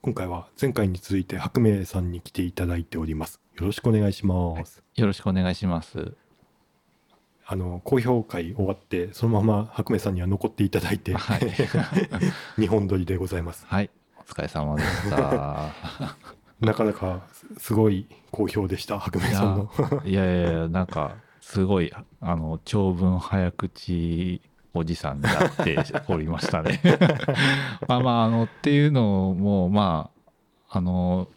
今回は前回に続いて白明さんに来ていただいております。よろしくお願いします。よろしくお願いします。あの、公表会終わって、そのまま白明さんには残っていただいて、はい。日本撮りでございます。はい。お疲れ様でした。なかなかすごい好評でした、白明さんの。いやいやいや、なんか、すごい、あの、長文早口おじさんになっておりましたね。まあまあ、あの、っていうのも、まあ、あの、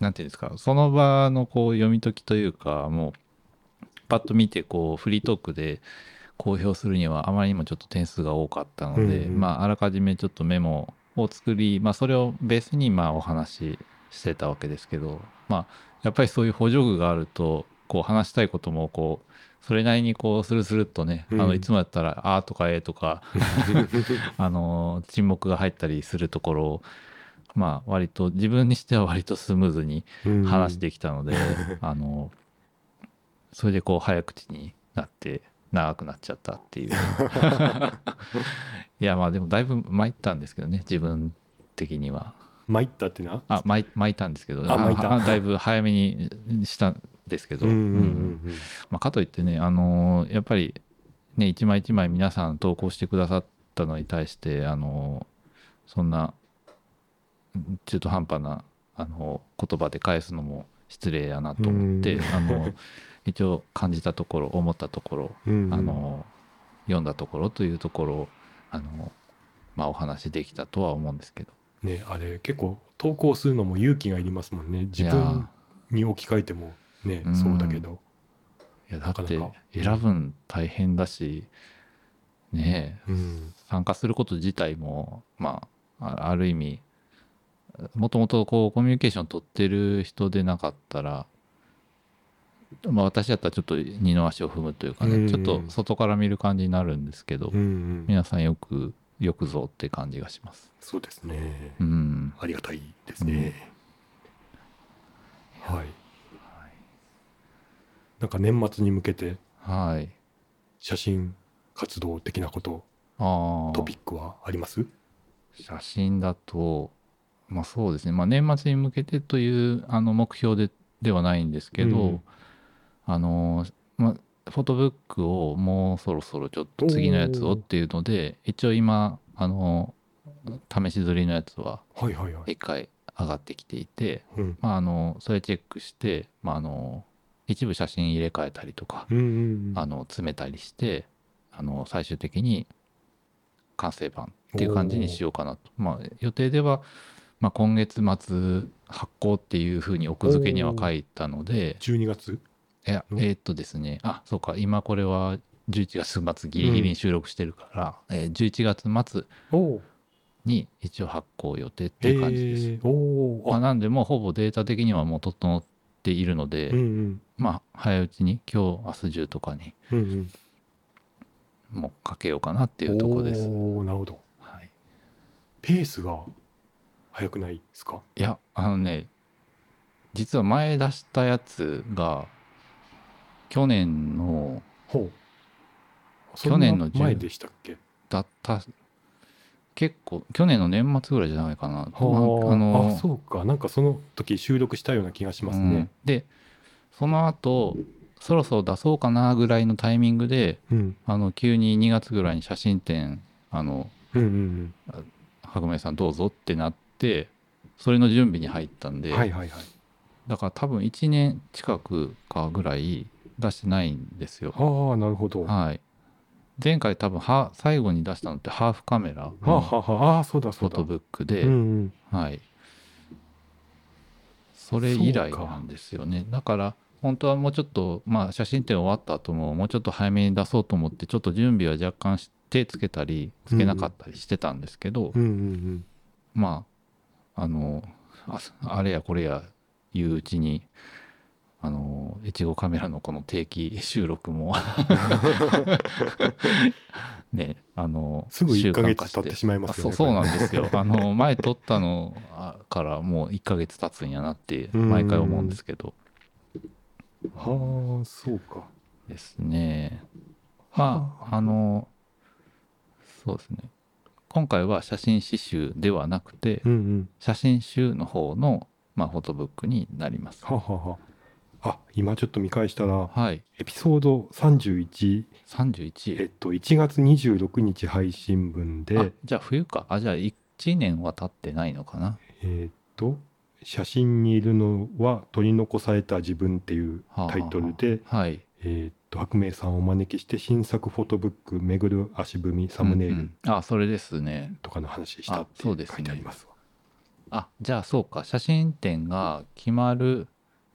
なんていうんですか、その場のこう読み解きというか、もう、パッと見て、こう、フリートークで公表するには、あまりにもちょっと点数が多かったので、うんうんまあ、あらかじめちょっとメモを作り、まあ、それをベースに、まあ、お話ししてたわけですけど、まあ、やっぱりそういう補助具があると、こう、話したいことも、こう、それなりにこう、スルスルっとね、うんあの、いつもやったら、あーとかえーとか、あの、沈黙が入ったりするところを、まあ、割と、自分にしては割とスムーズにうん話できたので、あの、それでこう早口になって長くなっちゃったっていう。いや、まあでもだいぶ参ったんですけどね、自分的には。参ったってな。あ、巻い巻いたんですけど、だいぶ早めにしたんですけど、かといってね、あのーやっぱりね、一枚一枚皆さん投稿してくださったのに対して、あのーそんな中途半端な、あのー言葉で返すのも失礼やなと思って、うん。あのー一応感じたところ、思ったところ、あのー読んだところというところを、あのーまあ、お話できたとは思うんですけど。ね、あれ結構投稿するのも勇気がいりますもんね。自分に置き換えてもね、うんそうだけど。いやだって選ぶん大変だし、ねえ、うん。参加すること自体も、まあ、あある意味、もともとこうコミュニケーション取ってる人でなかったら、まあ私だったらちょっと二の足を踏むというかね、うんちょっと外から見る感じになるんですけど、うんうん。皆さんよく、よくぞって感じがします。そうですね。うん。ありがたいですね。はい。なんか年末に向けてはい。写真活動的なこと、ああ。トピックはあります？写真だと、まあそうですね、まあ、年末に向けてというあの目標でではないんですけど、うんあの、まあ、フォトブックをもうそろそろちょっと次のやつをっていうので、一応今、あの、試し撮りのやつははいはいはい。一回上がってきていて、うん。まあ、あの、それチェックして、まあ、あの、一部写真入れ替えたりとか、うんうんうん。あの、詰めたりして、あの、最終的に完成版っていう感じにしようかなと。まあ、予定では、まあ、今月末発行っていうふうに奥付けには書いたので、12月？いや、うんえーっとですね、あ、そうか、今これは11月末ギリギリに収録してるから、えー11月末。に一応発行予定っていう感じです。まあ、あ、なんで、もうほぼデータ的にはもう整っているので、うんうん。まあ、早いうちに今日、明日中とかにうんうん。もうかけようかなっていうところです。おおなるほど。はいペースが速くないですか？いや、あのね、実は前出したやつが、去年の、ほう。去年の前でしたっけ？だった、結構、去年の年末ぐらいじゃないかな。はあ、のあ、そうか。なんかその時収録したような気がしますうんね。で、その後、そろそろ出そうかなぐらいのタイミングで、うん。あの、急に2月ぐらいに写真展、あの、うんうん白明さんどうぞってなって、それの準備に入ったんうで、ん。はいはいはい。だから多分1年近くかぐらい出してないんですよ。ああ、なるほど。ははい。前回多分は最後に出したのってハーフカメラの。フォトブックで、うんうん。はい。それ以来なんですよね。だから本当はもうちょっと、まあ写真展終わった後ももうちょっと早めに出そうと思って、ちょっと準備は若干してつけたり、つけなかったりしてたんですけど、うんうんまあ、あの、ああれやこれや言ううちに、あの、越後カメラのこの定期収録も、ね、あの、すぐ1ヶ月経ってしまいますよねあそうなんですよ。あの、前撮ったのあからもう1ヶ月経つんやなって、うん毎回思うんですけど、うん。はあ、そうか。ですね。まあ、あの、そうですね。今回は写真詩集ではなくてうんうん写真集の方の、まあ、フォトブックになります。はははあ今ちょっと見返したらはい、エピソード31 31えっと1月26日配信分あでじゃあ冬か。あじゃあ1年は経ってないのかな。えっと写真にいるのは取り残された自分っていうタイトルで、はい。えっと白明さんをお招きして新作フォトブック「めぐる足踏みサムネイルうんうん。あそれですね。とかの話したって書いあそうですね。てありますわ。あじゃあそうか。写真展が決まる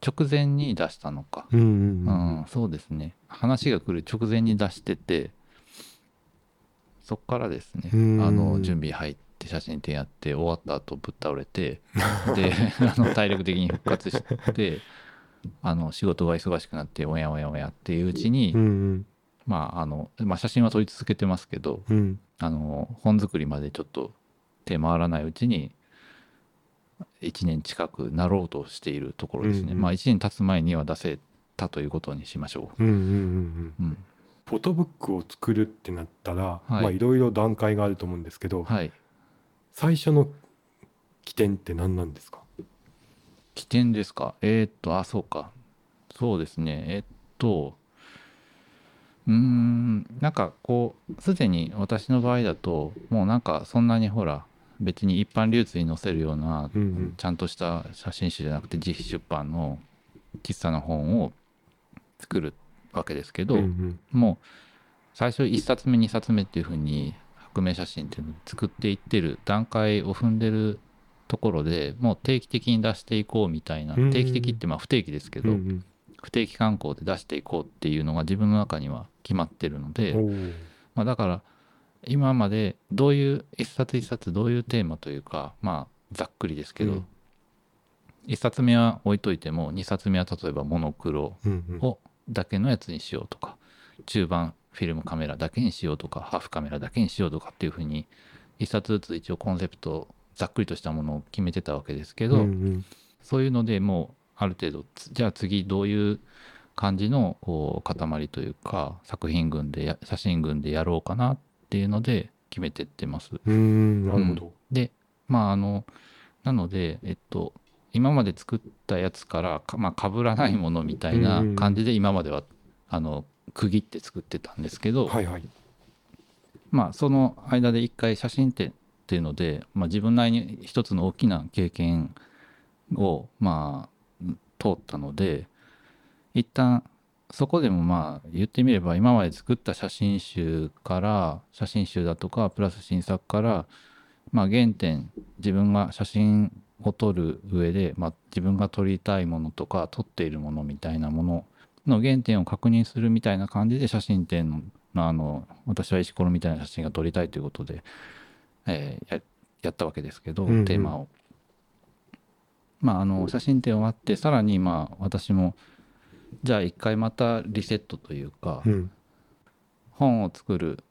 直前に出したのか。うんうんううんん、そうですね。話が来る直前に出しててそっからですね。うん。あの準備入って写真展やって終わった後ぶっ倒れてで あの体力的に復活してあの仕事が忙しくなっておやおやおやっていううちに、うんうん。まああの、まあ、写真は撮り続けてますけどうん。あの本作りまでちょっと手回らないうちに1年近くなろうとしているところですね、うんうんまあ1年経つ前には出せたということにしましょう。んうんうんうん。う、うん、フォトブックを作るってなったら、はい。まあいろいろ段階があると思うんですけど、はい。最初の起点って何なんですか？起点ですか？えーっとあそうか。そうですね。えっとうーんなんかこうすでに私の場合だともうなんかそんなにほら別に一般流通に載せるようなうんうん。ちゃんとした写真集じゃなくて自費出版の喫茶の本を作るわけですけど、うんうん。もう最初1冊目2冊目っていうふうに白明写真っていうのを作っていってる段階を踏んでるところでもう定期的に出していこうみたいなうん定期的ってまあ不定期ですけど、うんうん。不定期観光で出していこうっていうのが自分の中には決まってるので、まあ、だから今までどういう一冊一冊どういうテーマというかまあざっくりですけど、うん。一冊目は置いといても二冊目は例えばモノクロうんうん。をだけのやつにしようとか中盤フィルムカメラだけにしようとかハーフカメラだけにしようとかっていうふうに一冊ずつ一応コンセプトざっくりとしたものを決めてたわけですけど、うんうん。そういうのでもうある程度つじゃあ次どういう感じのこう塊というか作品群でや写真群でやろうかなっていうので決めてってます。うーんなるほど、でまああのなのでえっと今まで作ったやつからか、まあ、被らないものみたいな感じで今まではあの区切って作ってたんですけど、はいはい。まあその間で一回写真展っていうので、まあ、自分なりに一つの大きな経験をまあ通ったので一旦そこでもまあ言ってみれば今まで作った写真集から写真集だとかプラス新作からまあ原点自分が写真を撮る上で、まあ、自分が撮りたいものとか撮っているものみたいなものの原点を確認するみたいな感じで写真展ののあの私は石ころみたいな写真が撮りたいということで、えーややったわけですけど、テーマを。まああの写真展終わってさらにまあ私もじゃあ一回またリセットというか、うん。本を作る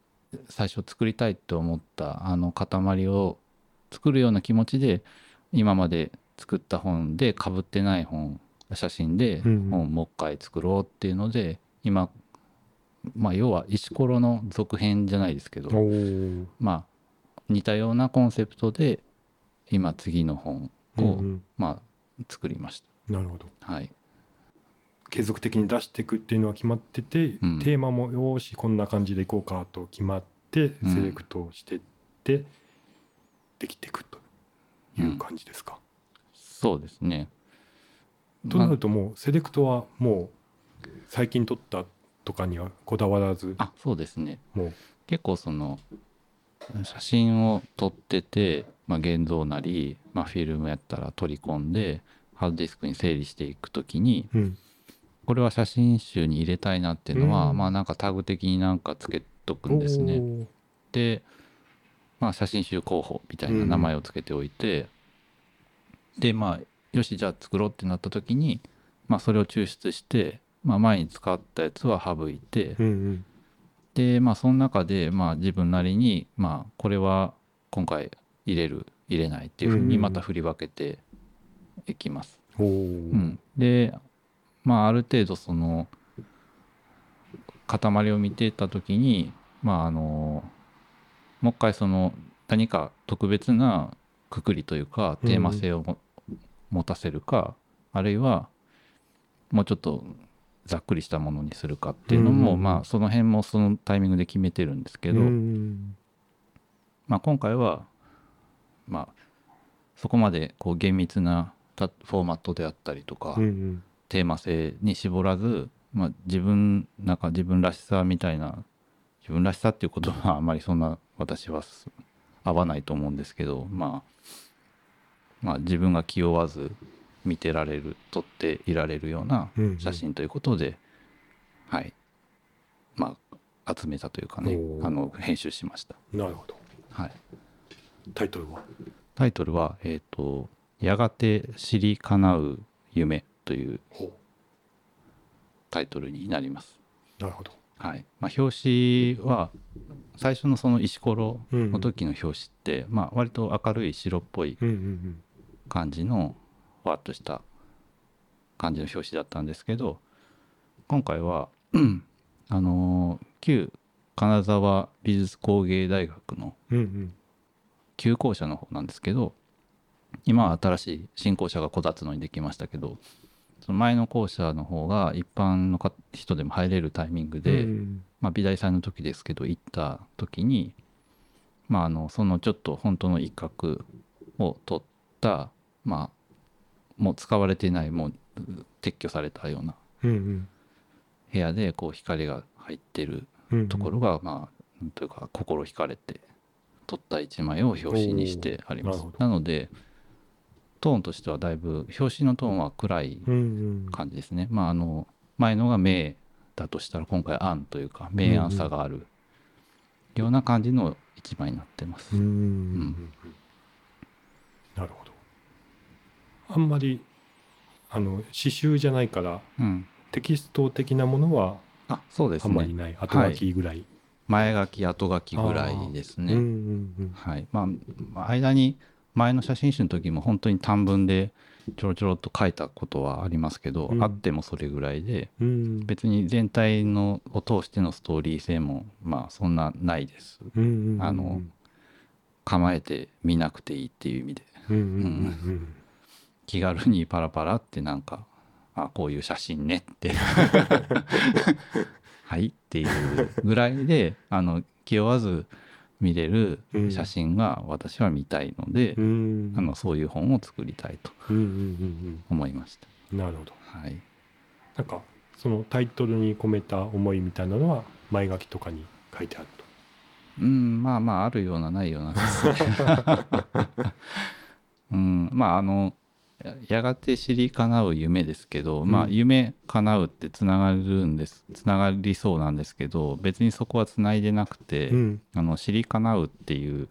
最初作りたいと思ったあの塊を作るような気持ちで今まで作った本でかぶってない本写真でうん。うん本をもう一回作ろうっていうので今まあ要は石ころの続編じゃないですけどまあ似たようなコンセプトで今次の本を、うんうん。まあ作りましなるほど。たはい継続的に出していくっていうのは決まってて、うん。テーマもよーしこんな感じでいこうかと決まってうん。セレクトしてって、できていくという感じですか、そうですね。となるともうセレクトはもう最近撮ったとかにはこだわらずあそうですね。もう。結構その写真を撮ってて、まあ、現像なり、まあ、フィルムやったら取り込んでハードディスクに整理していくときにうんこれは写真集に入れたいなっていうのは、うん。まあなんかタグ的になんかつけとくんですね。で、まあ、写真集候補みたいな名前をつけておいて、でまあよしじゃあ作ろうってなった時に、まあ、それを抽出して、まあ、前に使ったやつは省いて、うんうん。でまあその中でまあ自分なりにまあこれは今回入れる入れないっていうふうにまた振り分けていきます。うん、でまあある程度その塊を見てた時にまああのもう一回その何か特別なくくりというかテーマ性をも、持たせるかあるいはもうちょっとざっくりしたものにするかっていうのも、うんまあその辺もそのタイミングで決めてるんですけど、うん。まあ、今回はまあそこまでこう厳密なたフォーマットであったりとか、うんうんテーマ性に絞らず、まあ、自分なんか自分らしさみたいな自分らしさっていうことはあんまりそんな私はす合わないと思うんですけど、まあ、まあ自分が気負わず見てられる撮っていられるようなうんうん。写真ということで、はい。まあ集めたというかねあの編集しました、なるほど。はい、タイトルは？タイトルは「えっ、とやがて知りかなう夢」というほタイトルになります。うなるほど。はい。まあ、表紙は最初のその石ころうん。の時の表紙って、まあ、割と明るい白っぽいうんうん感じのふわっとした感じの表紙だったんですけど今回はうん あのー旧金沢美術工芸大学のうんうん。旧校舎の方なんですけど今は新しい新校舎がこたつのにできましたけどその前の校舎の方が一般のか人でも入れるタイミングで、うん。まあ、美大祭の時ですけど行った時に、まあ、あのそのちょっと本当の一角を取った、まあ、もう使われていないもう撤去されたような部屋でこう光が入ってるところが、まあというか心惹かれて撮った一枚を表紙にしてあります。なのでトーンとしてはだいぶ表紙のトーンは暗いうんうん感じですね。まああの前のが明だとしたら今回暗というか明暗さがあるような感じの一枚になってます。うんうんうんうんなるほどあんまりあの刺繍じゃないからうん、テキスト的なものはあそうですあんまりね。ない後書きぐらい、前書き後書きぐらいですね。うんうんうんはい。まあまあ間に前の写真集の時も本当に短文でちょろちょろっと書いたことはありますけど、うん。あってもそれぐらいでうん。別に全体のを通してのストーリー性もまあそんなないです。うんうんうんあの構えて見なくていいっていう意味で。気軽にパラパラってなんかあこういう写真ねって。はいっていうぐらいであの気負わず見れる写真が私は見たいので、うん。うんあのそういう本を作りたいとうんうんうん思いました。うんなるほど。はい、なんかそのタイトルに込めた思いみたいなのは前書きとかに書いてあると。うんまあまああるようなないような。うん、まああのややがて知り叶う夢ですけど、まあうん夢叶うってつながるんですつながりそうなんですけど別にそこはつないでなくて、うん。あの知り叶うっていう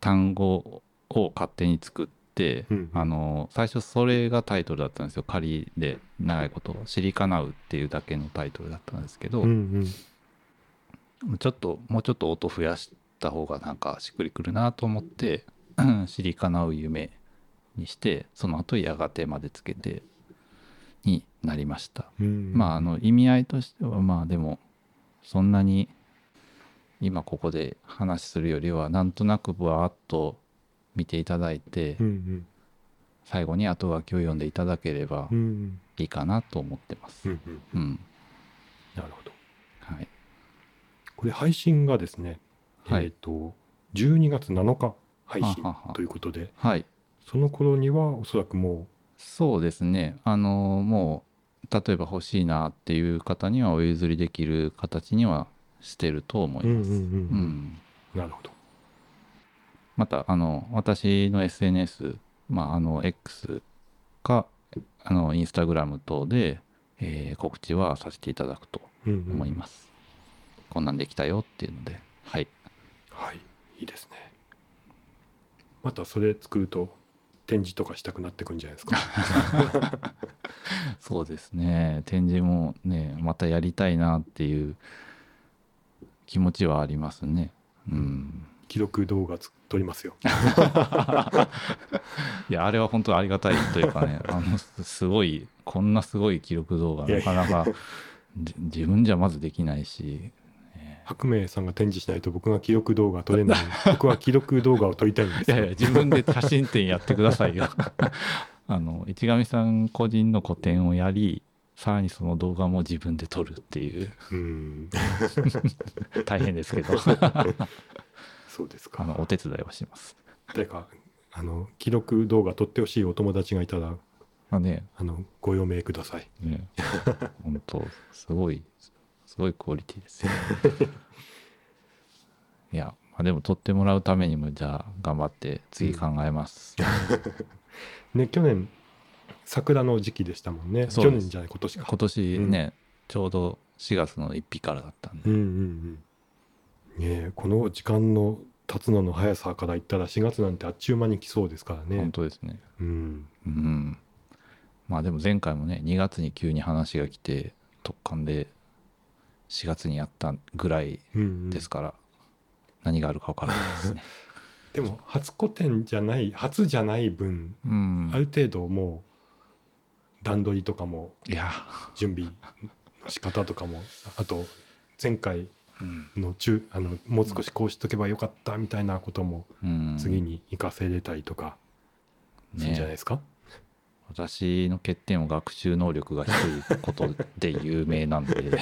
単語を勝手に作って、うん。あの最初それがタイトルだったんですよ。仮で長いこと「知り叶う」っていうだけのタイトルだったんですけど、うんちょっともうちょっと音増やした方がなんかしっくりくるなと思って「知り叶う夢」にしてその後やがてまでつけてになりました。うんまああの意味合いとしてはまあでもそんなに今ここで話するよりはなんとなくぶわーっと見ていただいてうんうん最後に後書きを読んでいただければいいかなと思ってます。うんうんうん、なるほどはい。これ配信がですね、はいえっ、と12月7日配信ということではい。その頃にはおそらくもそうですね。あのもう例えば欲しいなっていう方にはお譲りできる形にはしてると思う、うんうんいます。うんうんなるほどまたあの私の SNS、まあ、あの X かあのインスタグラム等で、えー告知はさせていただくとうんうん思います。こんなんできたよっていうので、はい。はいいいですねまたそれ作ると展示とかしたくなってくんじゃないですか そうですね。展示もね、またやりたいなっていう気持ちはありますね。うん。記録動画つ撮りますよ いや、あれは本当ありがたいというかね、あの、すすごい、こんなすごい記録動画、なかなかじ自分じゃまずできないし、え白明さんが展示しないと僕が記録動画撮れない。僕は記録動画を撮りたいんですよ。いやいや自分で写真展やってくださいよ。あの市上さん個人の個展をやりさらにその動画も自分で撮るっていう。うん。大変ですけど。そうですか。あのお手伝いはします。誰かあの記録動画撮ってほしいお友達がいたらまあね。あのご用命ください。ね。本当すごいすごいクオリティです。よ いや、まあ、でも撮ってもらうためにもじゃあ頑張って次考えます、ね去年桜の時期でしたもんね。去年じゃない今年か。今年ね、ちょうど4月の1日からだったんで、うんうんうん。ねえこの時間の経つのの速さから言ったら4月なんてあっちゅう間に来そうですからね。本当ですね。うん。うん。まあでも前回もね2月に急に話が来て突貫で4月にやったぐらいうんうんですから、何があるか分からないですね。でも初古典じゃない初じゃない分うん。ある程度もう段取りとかもいや、準備の仕方とかもあと前回うん。の中あのもう少しこうしとけばよかったみたいなこともうん、次に活かせれたりとかするんじゃないねですか、私の欠点は学習能力が低いことで有名なんで。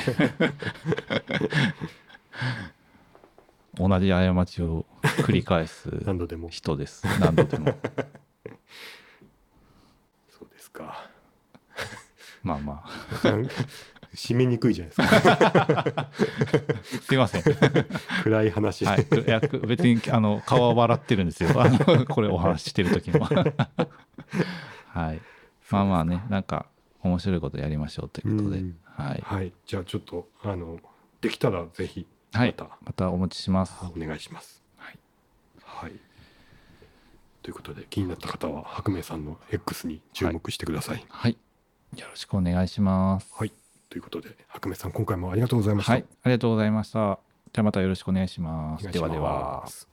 同じ過ちを繰り返す何度でも。人です。何度でも。そうですか。まあまあ。締めにくいじゃないですか。すいません。暗い話、はい、いや別にあの顔は笑ってるんですよ。あのこれお話ししてる時もはい。まあまあねなんか面白いことやりましょうということで、うん。はい、はい。じゃあちょっとあのできたらぜひはい、また。またお持ちします。お願いします。はい、はい。ということで気になった方は白明さんの X に注目してください。はい、よろしくお願いします。はい、ということで白明さん今回もありがとうございました、はい。ありがとうございました。じゃあまたよろしくお願いします。お願いします。ではでは